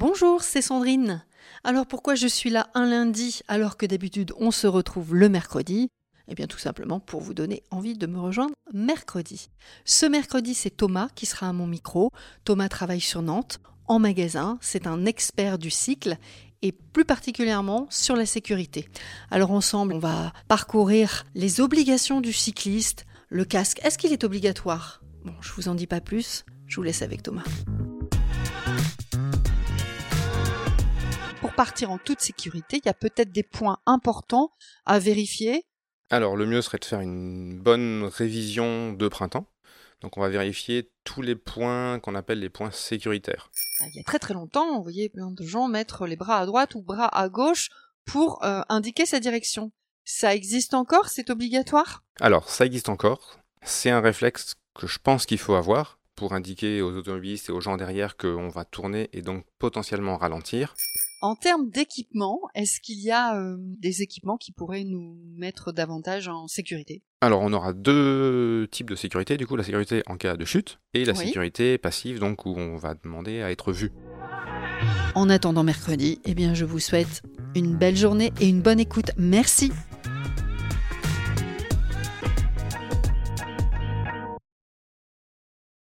Bonjour, c'est Sandrine. Alors pourquoi je suis là un lundi alors que d'habitude on se retrouve le mercredi? Eh bien tout simplement pour vous donner envie de me rejoindre mercredi. Ce mercredi c'est Thomas qui sera à mon micro. Thomas travaille sur Nantes en magasin, c'est un expert du cycle et plus particulièrement sur la sécurité. Alors ensemble, on va parcourir les obligations du cycliste. Le casque, est-ce qu'il est obligatoire? Bon, je vous en dis pas plus, je vous laisse avec Thomas. Partir en toute sécurité, il y a peut-être des points importants à vérifier. Alors, le mieux serait de faire une bonne révision de printemps. Donc, on va vérifier tous les points qu'on appelle les points sécuritaires. Ah, il y a très très longtemps, on voyait plein de gens mettre les bras à droite ou bras à gauche pour euh, indiquer sa direction. Ça existe encore C'est obligatoire? Alors, ça existe encore. C'est un réflexe que je pense qu'il faut avoir pour indiquer aux automobilistes et aux gens derrière qu'on va tourner et donc potentiellement ralentir. En termes d'équipement, est-ce qu'il y a euh, des équipements qui pourraient nous mettre davantage en sécurité? Alors on aura deux types de sécurité, du coup la sécurité en cas de chute et la Oui. sécurité passive, donc où on va demander à être vu. En attendant mercredi, eh bien je vous souhaite une belle journée et une bonne écoute. Merci